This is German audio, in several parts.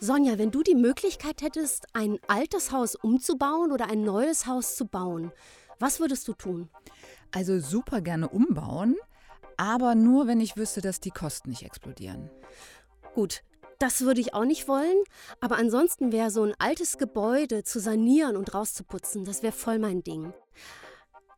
Sonja, wenn du die Möglichkeit hättest, ein altes Haus umzubauen oder ein neues Haus zu bauen, was würdest du tun? Also super gerne umbauen, aber nur, wenn ich wüsste, dass die Kosten nicht explodieren. Gut, das würde ich auch nicht wollen, aber ansonsten wäre so ein altes Gebäude zu sanieren und rauszuputzen, das wäre voll mein Ding.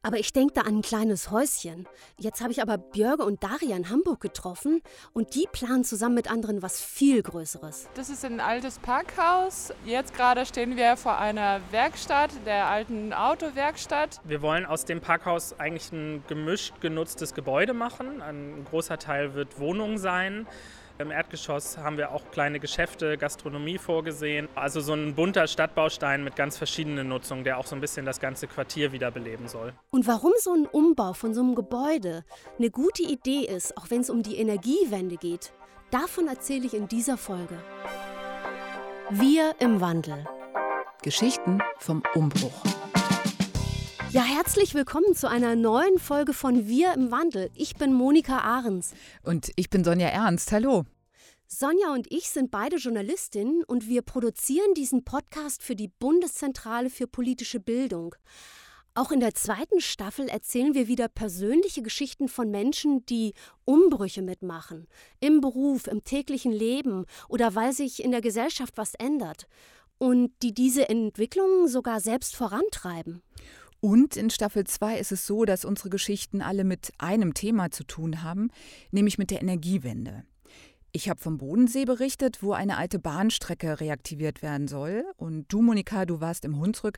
Aber ich denke da an ein kleines Häuschen. Jetzt habe ich aber Björge und Daria in Hamburg getroffen und die planen zusammen mit anderen was viel Größeres. Das ist ein altes Parkhaus. Jetzt gerade stehen wir vor einer Werkstatt, der alten Autowerkstatt. Wir wollen aus dem Parkhaus eigentlich ein gemischt genutztes Gebäude machen. Ein großer Teil wird Wohnung sein. Im Erdgeschoss haben wir auch kleine Geschäfte, Gastronomie vorgesehen. Also so ein bunter Stadtbaustein mit ganz verschiedenen Nutzungen, der auch so ein bisschen das ganze Quartier wiederbeleben soll. Und warum so ein Umbau von so einem Gebäude eine gute Idee ist, auch wenn es um die Energiewende geht, davon erzähle ich in dieser Folge. Wir im Wandel. Geschichten vom Umbruch. Ja, herzlich willkommen zu einer neuen Folge von Wir im Wandel. Ich bin Monika Ahrens. Und ich bin Sonja Ernst. Hallo. Sonja und ich sind beide Journalistinnen und wir produzieren diesen Podcast für die Bundeszentrale für politische Bildung. Auch in der zweiten Staffel erzählen wir wieder persönliche Geschichten von Menschen, die Umbrüche mitmachen. Im Beruf, im täglichen Leben oder weil sich in der Gesellschaft was ändert. Und die diese Entwicklungen sogar selbst vorantreiben. Und in Staffel 2 ist es so, dass unsere Geschichten alle mit einem Thema zu tun haben, nämlich mit der Energiewende. Ich habe vom Bodensee berichtet, wo eine alte Bahnstrecke reaktiviert werden soll. Und du, Monika, du warst im Hunsrück,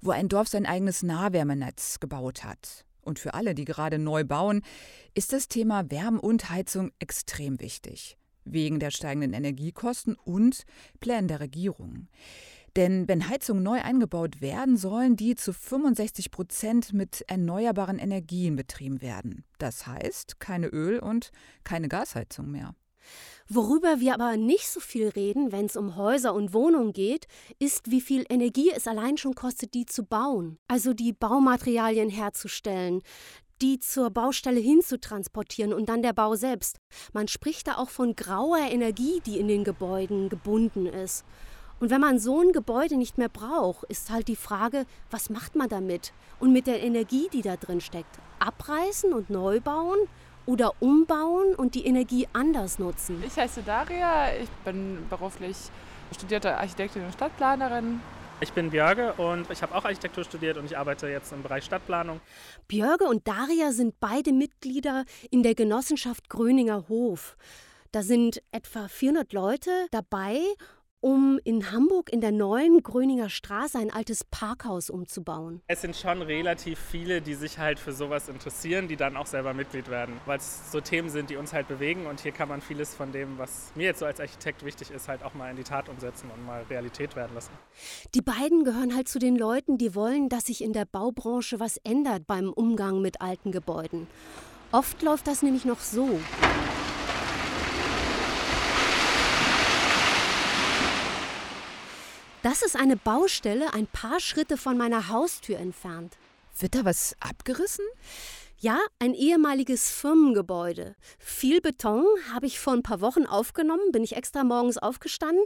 wo ein Dorf sein eigenes Nahwärmenetz gebaut hat. Und für alle, die gerade neu bauen, ist das Thema Wärme und Heizung extrem wichtig. Wegen der steigenden Energiekosten und Plänen der Regierung. Denn wenn Heizungen neu eingebaut werden, sollen die zu 65 Prozent mit erneuerbaren Energien betrieben werden. Das heißt, keine Öl- und keine Gasheizung mehr. Worüber wir aber nicht so viel reden, wenn es um Häuser und Wohnungen geht, ist, wie viel Energie es allein schon kostet, die zu bauen. Also die Baumaterialien herzustellen, die zur Baustelle hinzutransportieren und dann der Bau selbst. Man spricht da auch von grauer Energie, die in den Gebäuden gebunden ist. Und wenn man so ein Gebäude nicht mehr braucht, ist halt die Frage, was macht man damit? Und mit der Energie, die da drin steckt. Abreißen und neu bauen oder umbauen und die Energie anders nutzen? Ich heiße Daria, ich bin beruflich studierte Architektin und Stadtplanerin. Ich bin Björge und ich habe auch Architektur studiert und ich arbeite jetzt im Bereich Stadtplanung. Björge und Daria sind beide Mitglieder in der Genossenschaft Gröninger Hof. Da sind etwa 400 Leute dabei um in Hamburg in der neuen Gröninger Straße ein altes Parkhaus umzubauen. Es sind schon relativ viele, die sich halt für sowas interessieren, die dann auch selber Mitglied werden, weil es so Themen sind, die uns halt bewegen und hier kann man vieles von dem, was mir jetzt so als Architekt wichtig ist, halt auch mal in die Tat umsetzen und mal Realität werden lassen. Die beiden gehören halt zu den Leuten, die wollen, dass sich in der Baubranche was ändert beim Umgang mit alten Gebäuden. Oft läuft das nämlich noch so. Das ist eine Baustelle ein paar Schritte von meiner Haustür entfernt. Wird da was abgerissen? Ja, ein ehemaliges Firmengebäude. Viel Beton habe ich vor ein paar Wochen aufgenommen, bin ich extra morgens aufgestanden.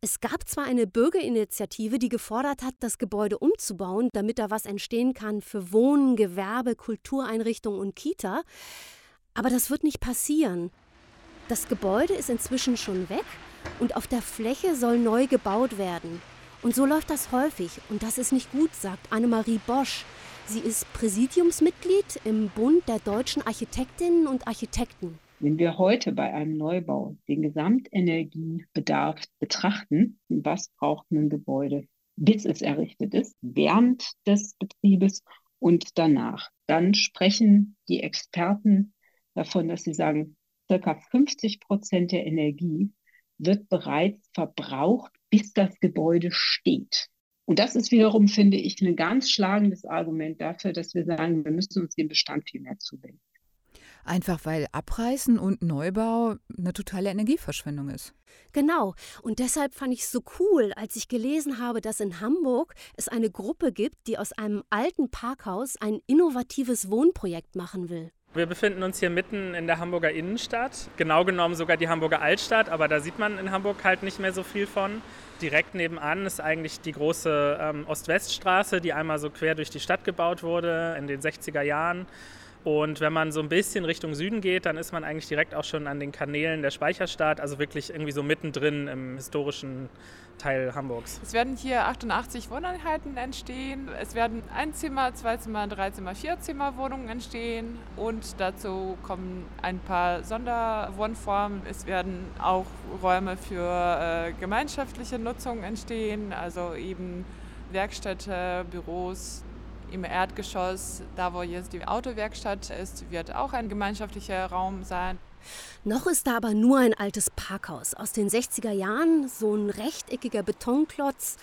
Es gab zwar eine Bürgerinitiative, die gefordert hat, das Gebäude umzubauen, damit da was entstehen kann für Wohnen, Gewerbe, Kultureinrichtungen und Kita, aber das wird nicht passieren. Das Gebäude ist inzwischen schon weg und auf der Fläche soll neu gebaut werden. Und so läuft das häufig und das ist nicht gut, sagt Annemarie Bosch. Sie ist Präsidiumsmitglied im Bund der deutschen Architektinnen und Architekten. Wenn wir heute bei einem Neubau den Gesamtenergiebedarf betrachten, was braucht ein Gebäude, bis es errichtet ist, während des Betriebes und danach, dann sprechen die Experten davon, dass sie sagen, circa 50 Prozent der Energie wird bereits verbraucht, bis das Gebäude steht. Und das ist wiederum, finde ich, ein ganz schlagendes Argument dafür, dass wir sagen, wir müssen uns dem Bestand viel mehr zuwenden. Einfach weil Abreißen und Neubau eine totale Energieverschwendung ist. Genau. Und deshalb fand ich es so cool, als ich gelesen habe, dass in Hamburg es eine Gruppe gibt, die aus einem alten Parkhaus ein innovatives Wohnprojekt machen will. Wir befinden uns hier mitten in der Hamburger Innenstadt, genau genommen sogar die Hamburger Altstadt, aber da sieht man in Hamburg halt nicht mehr so viel von. Direkt nebenan ist eigentlich die große ähm, Ost-West-Straße, die einmal so quer durch die Stadt gebaut wurde in den 60er Jahren. Und wenn man so ein bisschen Richtung Süden geht, dann ist man eigentlich direkt auch schon an den Kanälen der Speicherstadt, also wirklich irgendwie so mittendrin im historischen Teil Hamburgs. Es werden hier 88 Wohneinheiten entstehen. Es werden Einzimmer, Zweizimmer, Dreizimmer, Vierzimmer Wohnungen entstehen und dazu kommen ein paar Sonderwohnformen. Es werden auch Räume für äh, gemeinschaftliche Nutzung entstehen, also eben Werkstätte, Büros, im Erdgeschoss, da wo jetzt die Autowerkstatt ist, wird auch ein gemeinschaftlicher Raum sein. Noch ist da aber nur ein altes Parkhaus aus den 60er Jahren, so ein rechteckiger Betonklotz,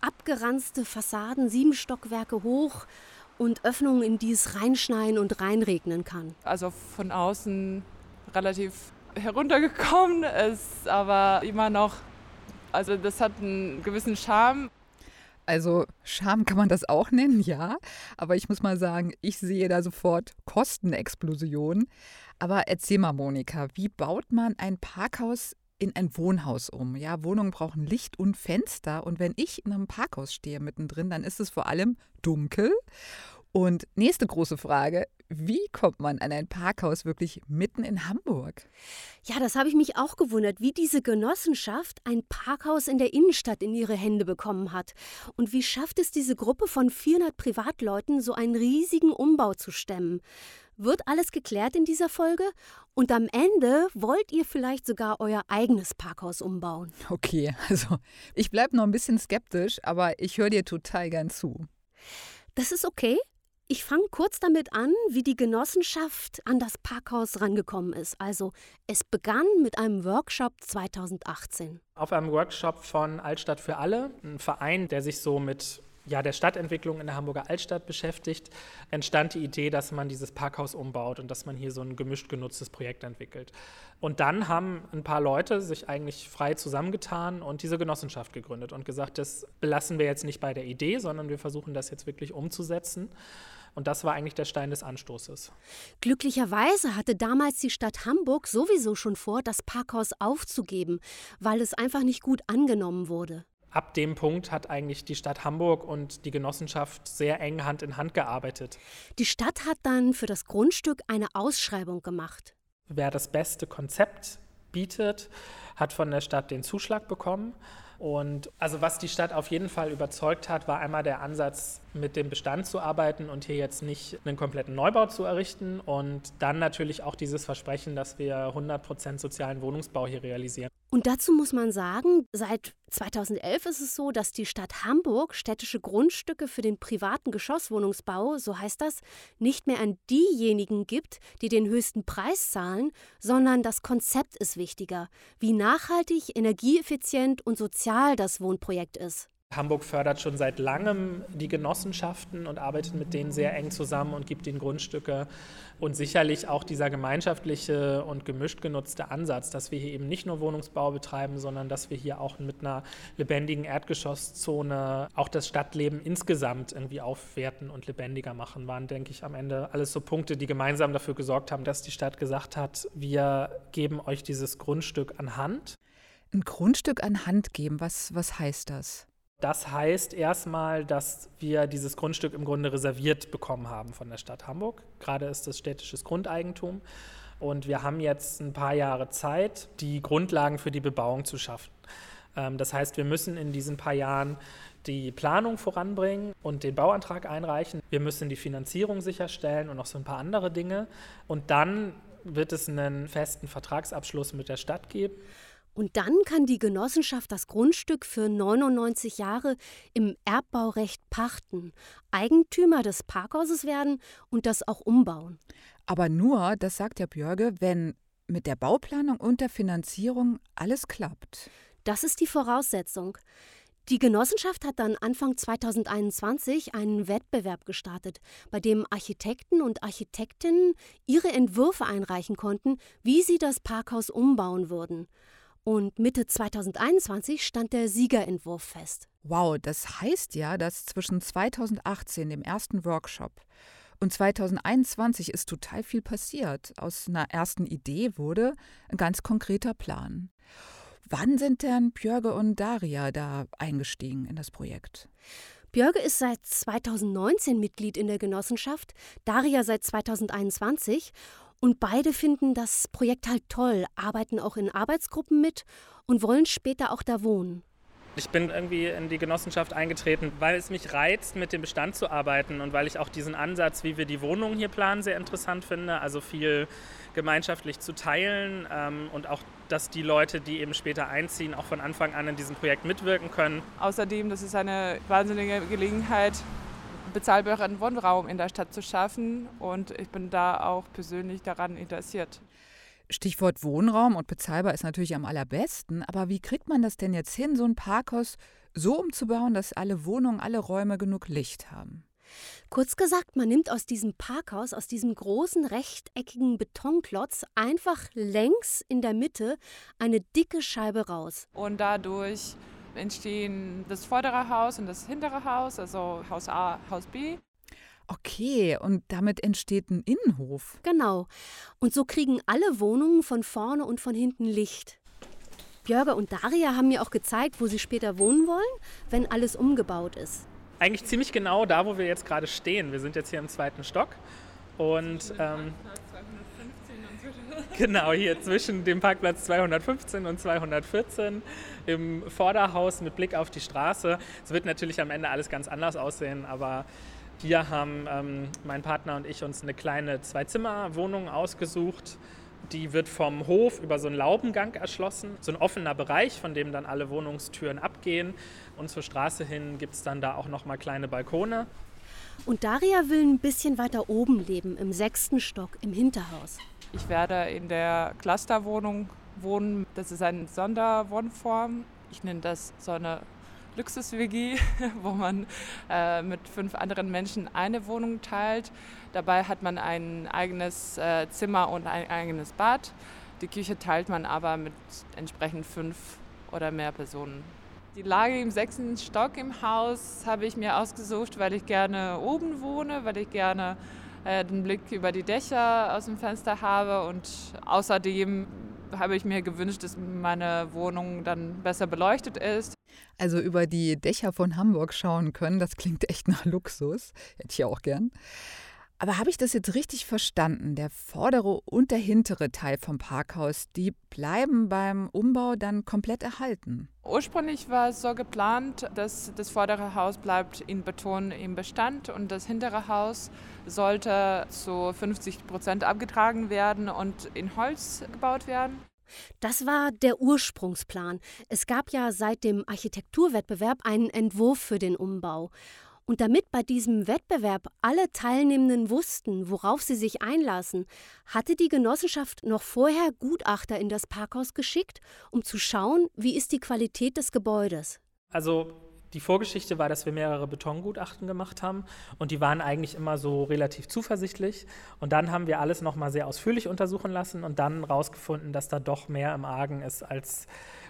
abgeranzte Fassaden, sieben Stockwerke hoch und Öffnungen, in die es reinschneien und reinregnen kann. Also von außen relativ heruntergekommen, ist aber immer noch, also das hat einen gewissen Charme. Also Scham kann man das auch nennen, ja. Aber ich muss mal sagen, ich sehe da sofort Kostenexplosion. Aber erzähl mal, Monika, wie baut man ein Parkhaus in ein Wohnhaus um? Ja, Wohnungen brauchen Licht und Fenster. Und wenn ich in einem Parkhaus stehe mittendrin, dann ist es vor allem dunkel. Und nächste große Frage, wie kommt man an ein Parkhaus wirklich mitten in Hamburg? Ja, das habe ich mich auch gewundert, wie diese Genossenschaft ein Parkhaus in der Innenstadt in ihre Hände bekommen hat. Und wie schafft es diese Gruppe von 400 Privatleuten, so einen riesigen Umbau zu stemmen? Wird alles geklärt in dieser Folge? Und am Ende wollt ihr vielleicht sogar euer eigenes Parkhaus umbauen. Okay, also ich bleibe noch ein bisschen skeptisch, aber ich höre dir total gern zu. Das ist okay. Ich fange kurz damit an, wie die Genossenschaft an das Parkhaus rangekommen ist. Also es begann mit einem Workshop 2018. Auf einem Workshop von Altstadt für alle, ein Verein, der sich so mit ja, der Stadtentwicklung in der Hamburger Altstadt beschäftigt, entstand die Idee, dass man dieses Parkhaus umbaut und dass man hier so ein gemischt genutztes Projekt entwickelt. Und dann haben ein paar Leute sich eigentlich frei zusammengetan und diese Genossenschaft gegründet und gesagt, das belassen wir jetzt nicht bei der Idee, sondern wir versuchen das jetzt wirklich umzusetzen. Und das war eigentlich der Stein des Anstoßes. Glücklicherweise hatte damals die Stadt Hamburg sowieso schon vor, das Parkhaus aufzugeben, weil es einfach nicht gut angenommen wurde. Ab dem Punkt hat eigentlich die Stadt Hamburg und die Genossenschaft sehr eng Hand in Hand gearbeitet. Die Stadt hat dann für das Grundstück eine Ausschreibung gemacht. Wer das beste Konzept bietet, hat von der Stadt den Zuschlag bekommen. Und also was die Stadt auf jeden Fall überzeugt hat, war einmal der Ansatz, mit dem Bestand zu arbeiten und hier jetzt nicht einen kompletten Neubau zu errichten und dann natürlich auch dieses Versprechen, dass wir 100 Prozent sozialen Wohnungsbau hier realisieren. Und dazu muss man sagen, seit 2011 ist es so, dass die Stadt Hamburg städtische Grundstücke für den privaten Geschosswohnungsbau, so heißt das, nicht mehr an diejenigen gibt, die den höchsten Preis zahlen, sondern das Konzept ist wichtiger, wie nachhaltig, energieeffizient und sozial das Wohnprojekt ist. Hamburg fördert schon seit langem die Genossenschaften und arbeitet mit denen sehr eng zusammen und gibt ihnen Grundstücke. Und sicherlich auch dieser gemeinschaftliche und gemischt genutzte Ansatz, dass wir hier eben nicht nur Wohnungsbau betreiben, sondern dass wir hier auch mit einer lebendigen Erdgeschosszone auch das Stadtleben insgesamt irgendwie aufwerten und lebendiger machen, waren, denke ich, am Ende alles so Punkte, die gemeinsam dafür gesorgt haben, dass die Stadt gesagt hat, wir geben euch dieses Grundstück an Hand. Ein Grundstück an Hand geben, was, was heißt das? Das heißt erstmal, dass wir dieses Grundstück im Grunde reserviert bekommen haben von der Stadt Hamburg. Gerade ist es städtisches Grundeigentum. Und wir haben jetzt ein paar Jahre Zeit, die Grundlagen für die Bebauung zu schaffen. Ähm, das heißt, wir müssen in diesen paar Jahren die Planung voranbringen und den Bauantrag einreichen. Wir müssen die Finanzierung sicherstellen und noch so ein paar andere Dinge. Und dann wird es einen festen Vertragsabschluss mit der Stadt geben. Und dann kann die Genossenschaft das Grundstück für 99 Jahre im Erbbaurecht pachten, Eigentümer des Parkhauses werden und das auch umbauen. Aber nur, das sagt der Björge, wenn mit der Bauplanung und der Finanzierung alles klappt. Das ist die Voraussetzung. Die Genossenschaft hat dann Anfang 2021 einen Wettbewerb gestartet, bei dem Architekten und Architektinnen ihre Entwürfe einreichen konnten, wie sie das Parkhaus umbauen würden. Und Mitte 2021 stand der Siegerentwurf fest. Wow, das heißt ja, dass zwischen 2018, dem ersten Workshop, Und 2021 ist total viel passiert. Aus einer ersten Idee wurde ein ganz konkreter Plan. Wann sind denn Björge und Daria da eingestiegen in das Projekt? Björge ist seit 2019 Mitglied in der Genossenschaft, Daria seit 2021 und beide finden das Projekt halt toll, arbeiten auch in Arbeitsgruppen mit und wollen später auch da wohnen. Ich bin irgendwie in die Genossenschaft eingetreten, weil es mich reizt, mit dem Bestand zu arbeiten und weil ich auch diesen Ansatz, wie wir die Wohnungen hier planen, sehr interessant finde. Also viel gemeinschaftlich zu teilen ähm, und auch, dass die Leute, die eben später einziehen, auch von Anfang an in diesem Projekt mitwirken können. Außerdem, das ist eine wahnsinnige Gelegenheit, bezahlbaren Wohnraum in der Stadt zu schaffen und ich bin da auch persönlich daran interessiert. Stichwort Wohnraum und bezahlbar ist natürlich am allerbesten, aber wie kriegt man das denn jetzt hin, so ein Parkhaus so umzubauen, dass alle Wohnungen, alle Räume genug Licht haben? Kurz gesagt, man nimmt aus diesem Parkhaus, aus diesem großen rechteckigen Betonklotz einfach längs in der Mitte eine dicke Scheibe raus. Und dadurch entstehen das vordere Haus und das hintere Haus, also Haus A, Haus B. Okay, und damit entsteht ein Innenhof. Genau. Und so kriegen alle Wohnungen von vorne und von hinten Licht. Björge und Daria haben mir auch gezeigt, wo sie später wohnen wollen, wenn alles umgebaut ist. Eigentlich ziemlich genau da, wo wir jetzt gerade stehen. Wir sind jetzt hier im zweiten Stock und ähm, genau hier zwischen dem Parkplatz 215 und 214 im Vorderhaus mit Blick auf die Straße. Es wird natürlich am Ende alles ganz anders aussehen, aber hier haben ähm, mein Partner und ich uns eine kleine Zwei-Zimmer-Wohnung ausgesucht. Die wird vom Hof über so einen Laubengang erschlossen, so ein offener Bereich, von dem dann alle Wohnungstüren abgehen. Und zur Straße hin gibt es dann da auch noch mal kleine Balkone. Und Daria will ein bisschen weiter oben leben, im sechsten Stock, im Hinterhaus. Ich werde in der Clusterwohnung wohnen. Das ist eine Sonderwohnform. Ich nenne das so eine Luxus-WG, wo man äh, mit fünf anderen Menschen eine Wohnung teilt. Dabei hat man ein eigenes äh, Zimmer und ein eigenes Bad. Die Küche teilt man aber mit entsprechend fünf oder mehr Personen. Die Lage im sechsten Stock im Haus habe ich mir ausgesucht, weil ich gerne oben wohne, weil ich gerne äh, den Blick über die Dächer aus dem Fenster habe und außerdem habe ich mir gewünscht, dass meine Wohnung dann besser beleuchtet ist. Also über die Dächer von Hamburg schauen können, das klingt echt nach Luxus. Hätte ich auch gern. Aber habe ich das jetzt richtig verstanden? Der vordere und der hintere Teil vom Parkhaus, die bleiben beim Umbau dann komplett erhalten? Ursprünglich war es so geplant, dass das vordere Haus bleibt in Beton im Bestand und das hintere Haus sollte zu 50 Prozent abgetragen werden und in Holz gebaut werden. Das war der Ursprungsplan. Es gab ja seit dem Architekturwettbewerb einen Entwurf für den Umbau. Und damit bei diesem Wettbewerb alle Teilnehmenden wussten, worauf sie sich einlassen, hatte die Genossenschaft noch vorher Gutachter in das Parkhaus geschickt, um zu schauen, wie ist die Qualität des Gebäudes. Also die Vorgeschichte war, dass wir mehrere Betongutachten gemacht haben und die waren eigentlich immer so relativ zuversichtlich. Und dann haben wir alles nochmal sehr ausführlich untersuchen lassen und dann rausgefunden, dass da doch mehr im Argen ist als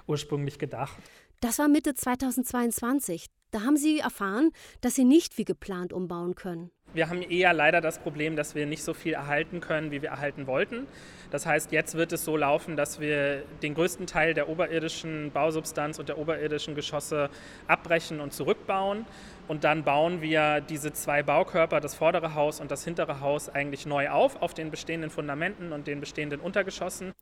ursprünglich gedacht. Das war Mitte 2022. Da haben Sie erfahren, dass Sie nicht wie geplant umbauen können. Wir haben eher leider das Problem, dass wir nicht so viel erhalten können, wie wir erhalten wollten. Das heißt, jetzt wird es so laufen, dass wir den größten Teil der oberirdischen Bausubstanz und der oberirdischen Geschosse abbrechen und zurückbauen. Und dann bauen wir diese zwei Baukörper, das vordere Haus und das hintere Haus, eigentlich neu auf, auf den bestehenden Fundamenten und den bestehenden Untergeschossen.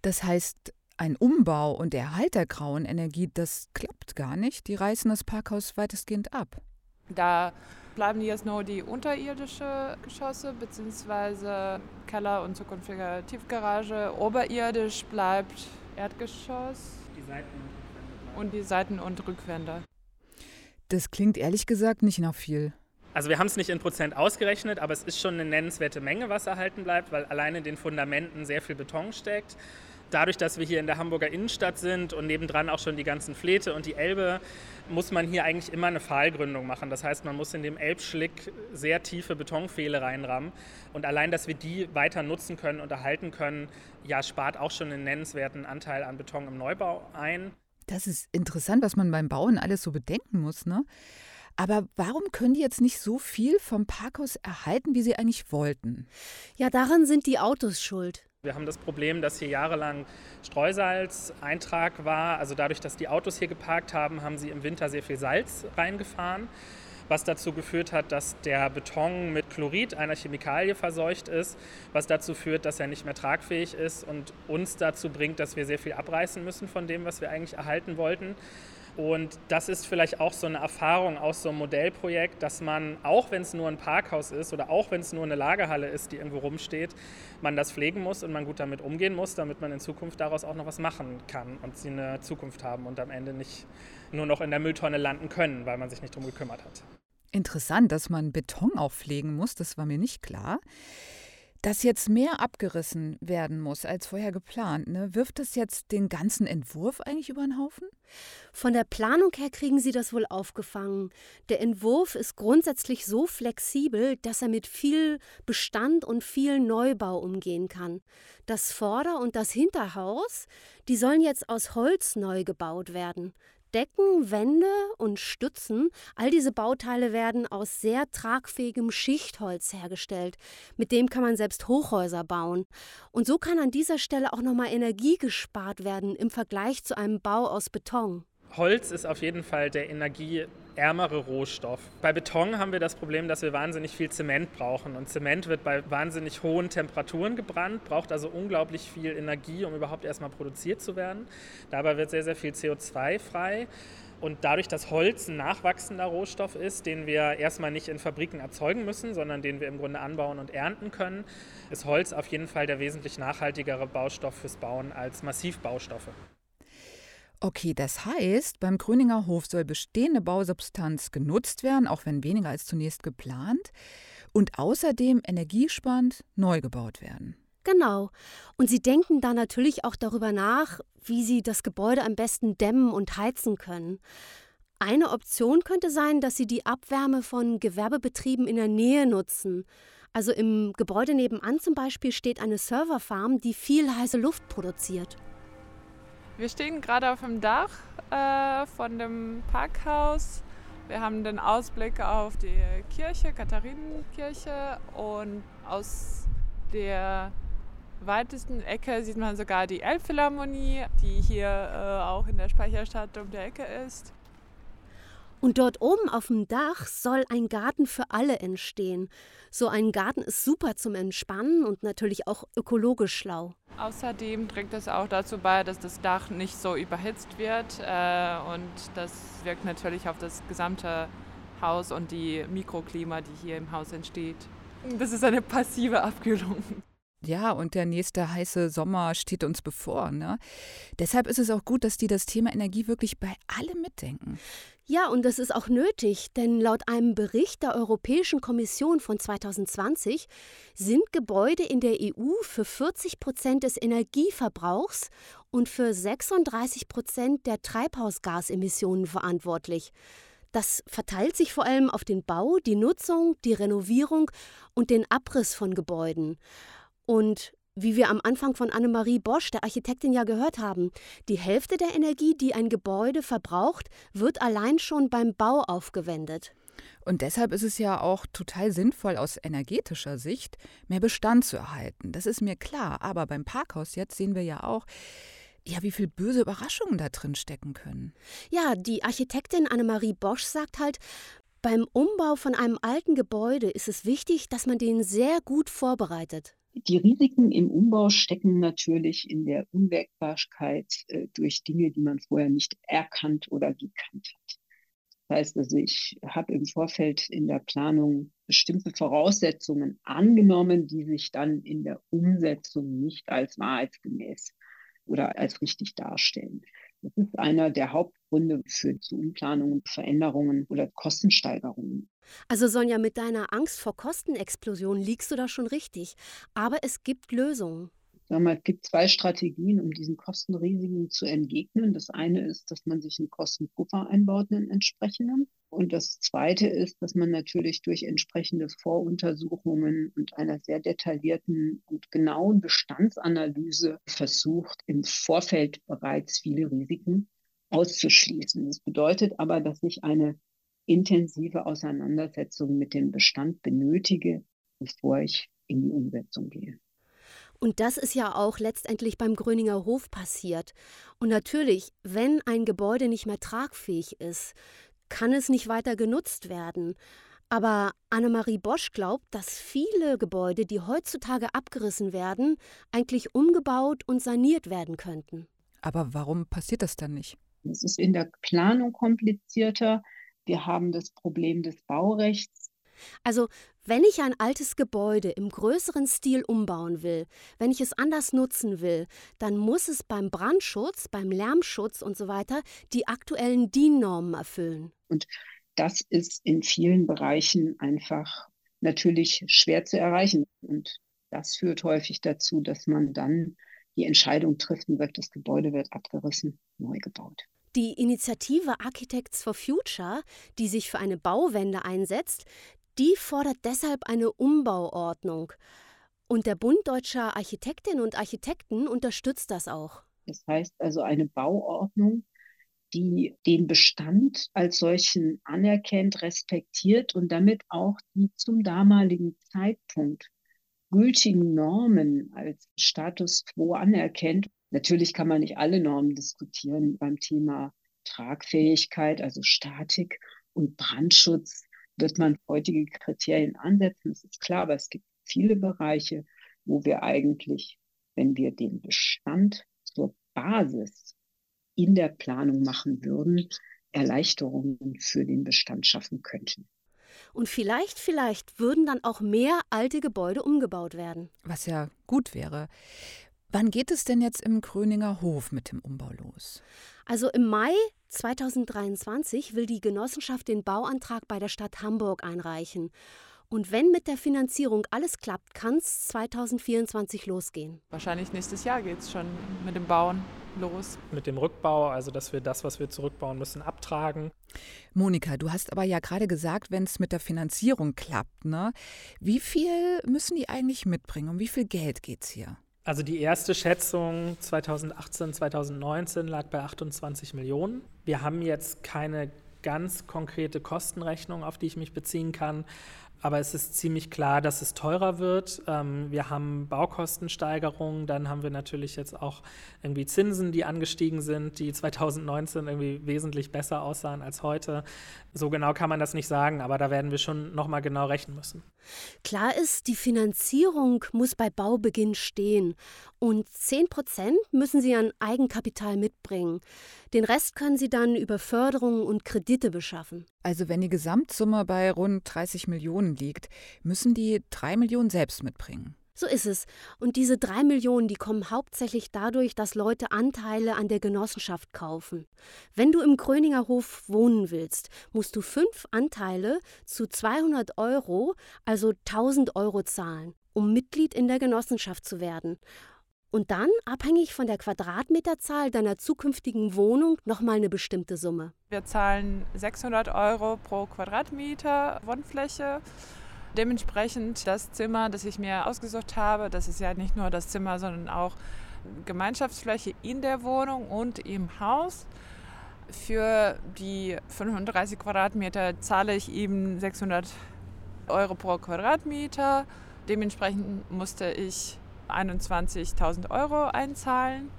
Das heißt, ein Umbau und der Erhalt der grauen Energie, das klappt gar nicht. Die reißen das Parkhaus weitestgehend ab. Da bleiben jetzt nur die unterirdische Geschosse bzw. Keller und zukünftige Tiefgarage. Oberirdisch bleibt Erdgeschoss die Seiten und die Seiten- und Rückwände. Das klingt ehrlich gesagt nicht nach viel. Also wir haben es nicht in Prozent ausgerechnet, aber es ist schon eine nennenswerte Menge, was erhalten bleibt, weil allein in den Fundamenten sehr viel Beton steckt dadurch, dass wir hier in der Hamburger Innenstadt sind und nebendran auch schon die ganzen Fläte und die Elbe, muss man hier eigentlich immer eine Pfahlgründung machen. Das heißt, man muss in dem Elbschlick sehr tiefe Betonpfähle reinrammen. Und allein, dass wir die weiter nutzen können und erhalten können, ja, spart auch schon einen nennenswerten Anteil an Beton im Neubau ein. Das ist interessant, was man beim Bauen alles so bedenken muss, ne? Aber warum können die jetzt nicht so viel vom Parkhaus erhalten, wie sie eigentlich wollten? Ja, daran sind die Autos schuld. Wir haben das Problem, dass hier jahrelang Streusalzeintrag war. Also dadurch, dass die Autos hier geparkt haben, haben sie im Winter sehr viel Salz reingefahren, was dazu geführt hat, dass der Beton mit Chlorid, einer Chemikalie, verseucht ist, was dazu führt, dass er nicht mehr tragfähig ist und uns dazu bringt, dass wir sehr viel abreißen müssen von dem, was wir eigentlich erhalten wollten. Und das ist vielleicht auch so eine Erfahrung aus so einem Modellprojekt, dass man, auch wenn es nur ein Parkhaus ist oder auch wenn es nur eine Lagerhalle ist, die irgendwo rumsteht, man das pflegen muss und man gut damit umgehen muss, damit man in Zukunft daraus auch noch was machen kann und sie eine Zukunft haben und am Ende nicht nur noch in der Mülltonne landen können, weil man sich nicht darum gekümmert hat. Interessant, dass man Beton auch pflegen muss, das war mir nicht klar. Dass jetzt mehr abgerissen werden muss als vorher geplant, ne? wirft das jetzt den ganzen Entwurf eigentlich über den Haufen? Von der Planung her kriegen Sie das wohl aufgefangen. Der Entwurf ist grundsätzlich so flexibel, dass er mit viel Bestand und viel Neubau umgehen kann. Das Vorder- und das Hinterhaus, die sollen jetzt aus Holz neu gebaut werden. Decken, Wände und Stützen, all diese Bauteile werden aus sehr tragfähigem Schichtholz hergestellt. Mit dem kann man selbst Hochhäuser bauen. Und so kann an dieser Stelle auch nochmal Energie gespart werden im Vergleich zu einem Bau aus Beton. Holz ist auf jeden Fall der energieärmere Rohstoff. Bei Beton haben wir das Problem, dass wir wahnsinnig viel Zement brauchen. Und Zement wird bei wahnsinnig hohen Temperaturen gebrannt, braucht also unglaublich viel Energie, um überhaupt erstmal produziert zu werden. Dabei wird sehr, sehr viel CO2 frei. Und dadurch, dass Holz ein nachwachsender Rohstoff ist, den wir erstmal nicht in Fabriken erzeugen müssen, sondern den wir im Grunde anbauen und ernten können, ist Holz auf jeden Fall der wesentlich nachhaltigere Baustoff fürs Bauen als Massivbaustoffe. Okay, das heißt, beim Gröninger Hof soll bestehende Bausubstanz genutzt werden, auch wenn weniger als zunächst geplant, und außerdem energiesparend neu gebaut werden. Genau. Und Sie denken da natürlich auch darüber nach, wie Sie das Gebäude am besten dämmen und heizen können. Eine Option könnte sein, dass Sie die Abwärme von Gewerbebetrieben in der Nähe nutzen. Also im Gebäude nebenan zum Beispiel steht eine Serverfarm, die viel heiße Luft produziert. Wir stehen gerade auf dem Dach äh, von dem Parkhaus. Wir haben den Ausblick auf die Kirche, Katharinenkirche und aus der weitesten Ecke sieht man sogar die Elbphilharmonie, die hier äh, auch in der Speicherstadt um die Ecke ist. Und dort oben auf dem Dach soll ein Garten für alle entstehen. So ein Garten ist super zum Entspannen und natürlich auch ökologisch schlau. Außerdem trägt es auch dazu bei, dass das Dach nicht so überhitzt wird äh, und das wirkt natürlich auf das gesamte Haus und die Mikroklima, die hier im Haus entsteht. Das ist eine passive Abkühlung. Ja, und der nächste heiße Sommer steht uns bevor. Ne? Deshalb ist es auch gut, dass die das Thema Energie wirklich bei allem mitdenken. Ja, und das ist auch nötig, denn laut einem Bericht der Europäischen Kommission von 2020 sind Gebäude in der EU für 40 Prozent des Energieverbrauchs und für 36 Prozent der Treibhausgasemissionen verantwortlich. Das verteilt sich vor allem auf den Bau, die Nutzung, die Renovierung und den Abriss von Gebäuden. Und wie wir am Anfang von Annemarie Bosch, der Architektin, ja gehört haben, die Hälfte der Energie, die ein Gebäude verbraucht, wird allein schon beim Bau aufgewendet. Und deshalb ist es ja auch total sinnvoll aus energetischer Sicht, mehr Bestand zu erhalten. Das ist mir klar. Aber beim Parkhaus jetzt sehen wir ja auch, ja, wie viel böse Überraschungen da drin stecken können. Ja, die Architektin Annemarie Bosch sagt halt, beim Umbau von einem alten Gebäude ist es wichtig, dass man den sehr gut vorbereitet. Die Risiken im Umbau stecken natürlich in der Unwägbarkeit äh, durch Dinge, die man vorher nicht erkannt oder gekannt hat. Das heißt also, ich habe im Vorfeld in der Planung bestimmte Voraussetzungen angenommen, die sich dann in der Umsetzung nicht als wahrheitsgemäß oder als richtig darstellen. Das ist einer der Hauptgründe für zu Umplanungen, Veränderungen oder Kostensteigerungen. Also Sonja, mit deiner Angst vor Kostenexplosionen liegst du da schon richtig. Aber es gibt Lösungen. Es gibt zwei Strategien, um diesen Kostenrisiken zu entgegnen. Das eine ist, dass man sich einen Kostenpuffer einbaut, einen entsprechenden. Und das Zweite ist, dass man natürlich durch entsprechende Voruntersuchungen und einer sehr detaillierten und genauen Bestandsanalyse versucht, im Vorfeld bereits viele Risiken auszuschließen. Das bedeutet aber, dass sich eine intensive Auseinandersetzung mit dem Bestand benötige, bevor ich in die Umsetzung gehe. Und das ist ja auch letztendlich beim Gröninger Hof passiert. Und natürlich, wenn ein Gebäude nicht mehr tragfähig ist, kann es nicht weiter genutzt werden. Aber Annemarie Bosch glaubt, dass viele Gebäude, die heutzutage abgerissen werden, eigentlich umgebaut und saniert werden könnten. Aber warum passiert das dann nicht? Es ist in der Planung komplizierter. Wir haben das Problem des Baurechts. Also, wenn ich ein altes Gebäude im größeren Stil umbauen will, wenn ich es anders nutzen will, dann muss es beim Brandschutz, beim Lärmschutz und so weiter die aktuellen DIN-Normen erfüllen. Und das ist in vielen Bereichen einfach natürlich schwer zu erreichen. Und das führt häufig dazu, dass man dann die Entscheidung trifft und sagt, das Gebäude wird abgerissen, neu gebaut. Die Initiative Architects for Future, die sich für eine Bauwende einsetzt, die fordert deshalb eine Umbauordnung. Und der Bund deutscher Architektinnen und Architekten unterstützt das auch. Das heißt also eine Bauordnung, die den Bestand als solchen anerkennt, respektiert und damit auch die zum damaligen Zeitpunkt gültigen Normen als Status quo anerkennt. Natürlich kann man nicht alle Normen diskutieren beim Thema Tragfähigkeit, also Statik und Brandschutz wird man heutige Kriterien ansetzen, das ist klar, aber es gibt viele Bereiche, wo wir eigentlich, wenn wir den Bestand zur Basis in der Planung machen würden, Erleichterungen für den Bestand schaffen könnten. Und vielleicht, vielleicht würden dann auch mehr alte Gebäude umgebaut werden. Was ja gut wäre. Wann geht es denn jetzt im Kröninger Hof mit dem Umbau los? Also im Mai 2023 will die Genossenschaft den Bauantrag bei der Stadt Hamburg einreichen. Und wenn mit der Finanzierung alles klappt, kann es 2024 losgehen. Wahrscheinlich nächstes Jahr geht es schon mit dem Bauen los. Mit dem Rückbau, also dass wir das, was wir zurückbauen müssen, abtragen. Monika, du hast aber ja gerade gesagt, wenn es mit der Finanzierung klappt, ne? Wie viel müssen die eigentlich mitbringen? Um wie viel Geld geht es hier? Also die erste Schätzung 2018, 2019 lag bei 28 Millionen. Wir haben jetzt keine ganz konkrete Kostenrechnung, auf die ich mich beziehen kann. Aber es ist ziemlich klar, dass es teurer wird. Ähm, wir haben Baukostensteigerungen, dann haben wir natürlich jetzt auch irgendwie Zinsen, die angestiegen sind, die 2019 irgendwie wesentlich besser aussahen als heute. So genau kann man das nicht sagen, aber da werden wir schon nochmal genau rechnen müssen. Klar ist, die Finanzierung muss bei Baubeginn stehen und 10 Prozent müssen Sie an Eigenkapital mitbringen. Den Rest können Sie dann über Förderungen und Kredite beschaffen. Also wenn die Gesamtsumme bei rund 30 Millionen liegt, müssen die 3 Millionen selbst mitbringen. So ist es. Und diese drei Millionen, die kommen hauptsächlich dadurch, dass Leute Anteile an der Genossenschaft kaufen. Wenn du im Gröninger Hof wohnen willst, musst du fünf Anteile zu 200 Euro, also 1000 Euro zahlen, um Mitglied in der Genossenschaft zu werden. Und dann, abhängig von der Quadratmeterzahl deiner zukünftigen Wohnung, nochmal eine bestimmte Summe. Wir zahlen 600 Euro pro Quadratmeter Wohnfläche. Dementsprechend das Zimmer, das ich mir ausgesucht habe, das ist ja nicht nur das Zimmer, sondern auch Gemeinschaftsfläche in der Wohnung und im Haus. Für die 35 Quadratmeter zahle ich eben 600 Euro pro Quadratmeter. Dementsprechend musste ich 21.000 Euro einzahlen.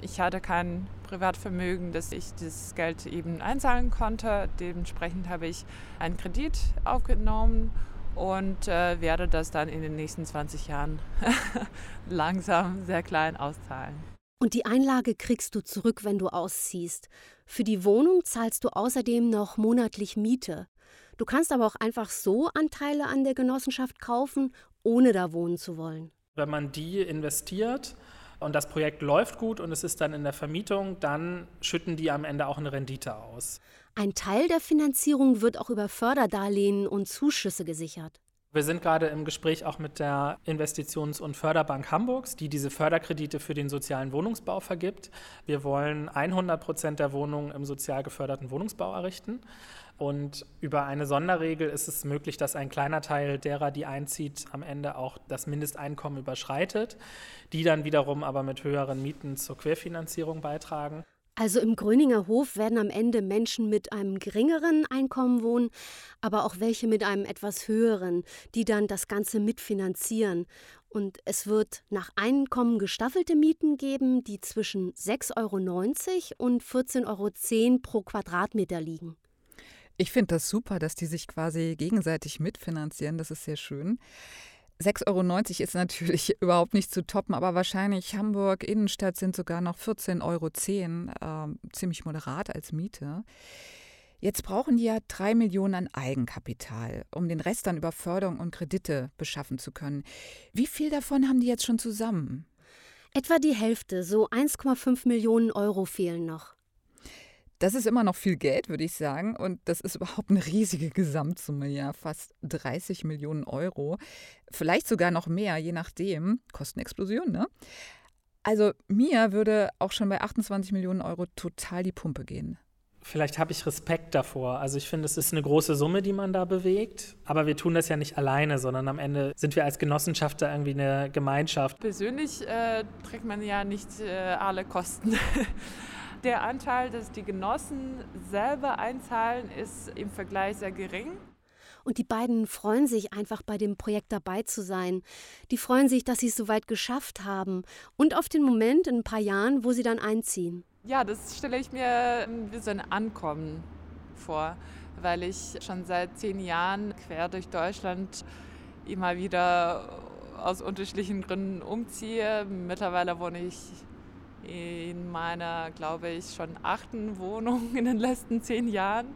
Ich hatte kein Privatvermögen, dass ich das Geld eben einzahlen konnte. Dementsprechend habe ich einen Kredit aufgenommen und äh, werde das dann in den nächsten 20 Jahren langsam sehr klein auszahlen. Und die Einlage kriegst du zurück, wenn du ausziehst. Für die Wohnung zahlst du außerdem noch monatlich Miete. Du kannst aber auch einfach so Anteile an der Genossenschaft kaufen, ohne da wohnen zu wollen. Wenn man die investiert und das Projekt läuft gut und es ist dann in der Vermietung, dann schütten die am Ende auch eine Rendite aus. Ein Teil der Finanzierung wird auch über Förderdarlehen und Zuschüsse gesichert. Wir sind gerade im Gespräch auch mit der Investitions- und Förderbank Hamburgs, die diese Förderkredite für den sozialen Wohnungsbau vergibt. Wir wollen 100 Prozent der Wohnungen im sozial geförderten Wohnungsbau errichten. Und über eine Sonderregel ist es möglich, dass ein kleiner Teil derer, die einzieht, am Ende auch das Mindesteinkommen überschreitet, die dann wiederum aber mit höheren Mieten zur Querfinanzierung beitragen. Also im Gröninger Hof werden am Ende Menschen mit einem geringeren Einkommen wohnen, aber auch welche mit einem etwas höheren, die dann das Ganze mitfinanzieren. Und es wird nach Einkommen gestaffelte Mieten geben, die zwischen 6,90 Euro und 14,10 Euro pro Quadratmeter liegen. Ich finde das super, dass die sich quasi gegenseitig mitfinanzieren. Das ist sehr schön. 6,90 Euro ist natürlich überhaupt nicht zu toppen, aber wahrscheinlich Hamburg Innenstadt sind sogar noch 14,10 Euro, äh, ziemlich moderat als Miete. Jetzt brauchen die ja drei Millionen an Eigenkapital, um den Rest dann über Förderung und Kredite beschaffen zu können. Wie viel davon haben die jetzt schon zusammen? Etwa die Hälfte, so 1,5 Millionen Euro fehlen noch. Das ist immer noch viel Geld, würde ich sagen. Und das ist überhaupt eine riesige Gesamtsumme, ja, fast 30 Millionen Euro. Vielleicht sogar noch mehr, je nachdem. Kostenexplosion, ne? Also mir würde auch schon bei 28 Millionen Euro total die Pumpe gehen. Vielleicht habe ich Respekt davor. Also ich finde, es ist eine große Summe, die man da bewegt. Aber wir tun das ja nicht alleine, sondern am Ende sind wir als Genossenschaft da irgendwie eine Gemeinschaft. Persönlich äh, trägt man ja nicht äh, alle Kosten. Der Anteil, dass die Genossen selber einzahlen, ist im Vergleich sehr gering. Und die beiden freuen sich einfach bei dem Projekt dabei zu sein. Die freuen sich, dass sie es so weit geschafft haben und auf den Moment in ein paar Jahren, wo sie dann einziehen. Ja, das stelle ich mir wie so ein Ankommen vor, weil ich schon seit zehn Jahren quer durch Deutschland immer wieder aus unterschiedlichen Gründen umziehe. Mittlerweile wohne ich in meiner, glaube ich, schon achten Wohnung in den letzten zehn Jahren.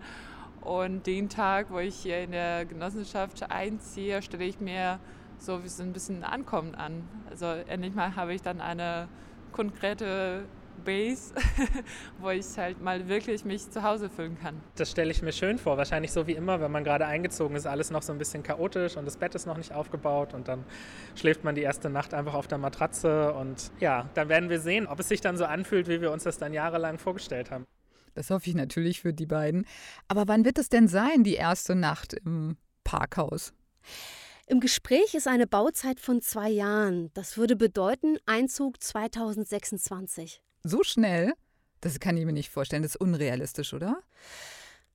Und den Tag, wo ich hier in der Genossenschaft einziehe, stelle ich mir so ein bisschen Ankommen an. Also endlich mal habe ich dann eine konkrete Base, wo ich halt mal wirklich mich zu Hause fühlen kann. Das stelle ich mir schön vor. Wahrscheinlich so wie immer, wenn man gerade eingezogen ist, alles noch so ein bisschen chaotisch und das Bett ist noch nicht aufgebaut und dann schläft man die erste Nacht einfach auf der Matratze und ja, dann werden wir sehen, ob es sich dann so anfühlt, wie wir uns das dann jahrelang vorgestellt haben. Das hoffe ich natürlich für die beiden. Aber wann wird es denn sein, die erste Nacht im Parkhaus? Im Gespräch ist eine Bauzeit von zwei Jahren. Das würde bedeuten Einzug 2026. So schnell? Das kann ich mir nicht vorstellen. Das ist unrealistisch, oder?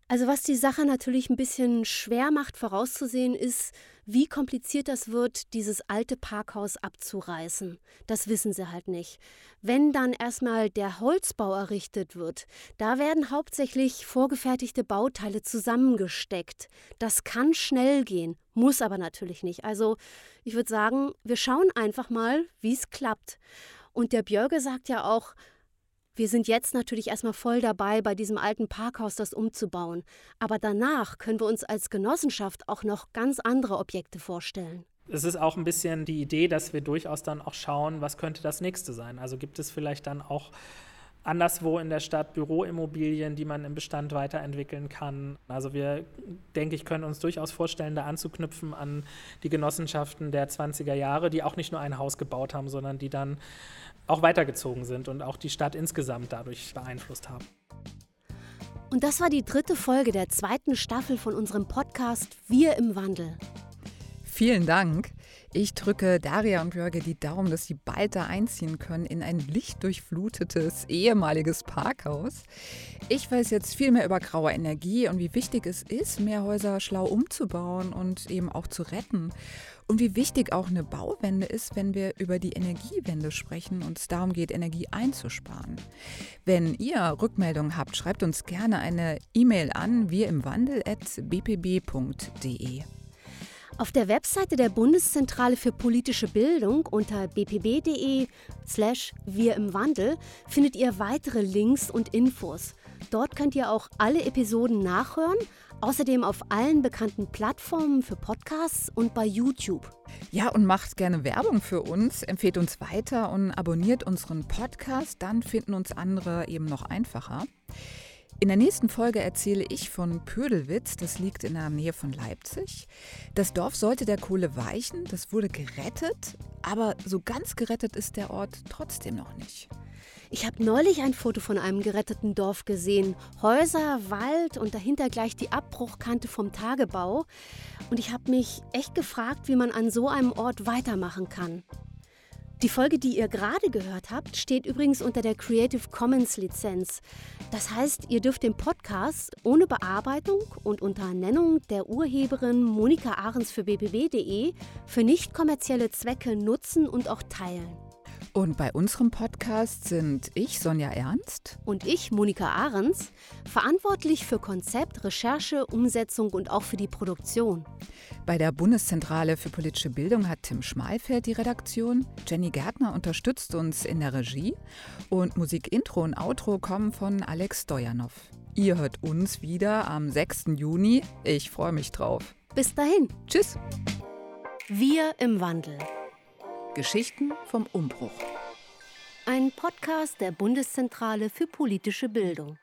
Also was die Sache natürlich ein bisschen schwer macht vorauszusehen, ist, wie kompliziert das wird, dieses alte Parkhaus abzureißen. Das wissen sie halt nicht. Wenn dann erstmal der Holzbau errichtet wird, da werden hauptsächlich vorgefertigte Bauteile zusammengesteckt. Das kann schnell gehen, muss aber natürlich nicht. Also ich würde sagen, wir schauen einfach mal, wie es klappt. Und der Björge sagt ja auch, wir sind jetzt natürlich erstmal voll dabei, bei diesem alten Parkhaus das umzubauen. Aber danach können wir uns als Genossenschaft auch noch ganz andere Objekte vorstellen. Es ist auch ein bisschen die Idee, dass wir durchaus dann auch schauen, was könnte das nächste sein. Also gibt es vielleicht dann auch anderswo in der Stadt Büroimmobilien, die man im Bestand weiterentwickeln kann. Also wir, denke ich, können uns durchaus vorstellen, da anzuknüpfen an die Genossenschaften der 20er Jahre, die auch nicht nur ein Haus gebaut haben, sondern die dann auch weitergezogen sind und auch die Stadt insgesamt dadurch beeinflusst haben. Und das war die dritte Folge der zweiten Staffel von unserem Podcast Wir im Wandel. Vielen Dank. Ich drücke Daria und Björge die Daumen, dass sie bald da einziehen können in ein lichtdurchflutetes ehemaliges Parkhaus. Ich weiß jetzt viel mehr über graue Energie und wie wichtig es ist, mehr Häuser schlau umzubauen und eben auch zu retten. Und wie wichtig auch eine Bauwende ist, wenn wir über die Energiewende sprechen und es darum geht, Energie einzusparen. Wenn ihr Rückmeldungen habt, schreibt uns gerne eine E-Mail an wir im Wandel@bpb.de. Auf der Webseite der Bundeszentrale für politische Bildung unter bpb.de slash wir im Wandel findet ihr weitere Links und Infos. Dort könnt ihr auch alle Episoden nachhören, außerdem auf allen bekannten Plattformen für Podcasts und bei YouTube. Ja, und macht gerne Werbung für uns, empfehlt uns weiter und abonniert unseren Podcast, dann finden uns andere eben noch einfacher. In der nächsten Folge erzähle ich von Pödelwitz, das liegt in der Nähe von Leipzig. Das Dorf sollte der Kohle weichen, das wurde gerettet, aber so ganz gerettet ist der Ort trotzdem noch nicht. Ich habe neulich ein Foto von einem geretteten Dorf gesehen. Häuser, Wald und dahinter gleich die Abbruchkante vom Tagebau. Und ich habe mich echt gefragt, wie man an so einem Ort weitermachen kann. Die Folge, die ihr gerade gehört habt, steht übrigens unter der Creative Commons Lizenz. Das heißt, ihr dürft den Podcast ohne Bearbeitung und unter Nennung der Urheberin Monika Ahrens für bbb.de für nicht kommerzielle Zwecke nutzen und auch teilen. Und bei unserem Podcast sind ich, Sonja Ernst. Und ich, Monika Ahrens, verantwortlich für Konzept, Recherche, Umsetzung und auch für die Produktion. Bei der Bundeszentrale für politische Bildung hat Tim Schmalfeld die Redaktion. Jenny Gärtner unterstützt uns in der Regie. Und Musik-Intro und Outro kommen von Alex Stojanov. Ihr hört uns wieder am 6. Juni. Ich freue mich drauf. Bis dahin. Tschüss. Wir im Wandel. Geschichten vom Umbruch. Ein Podcast der Bundeszentrale für politische Bildung.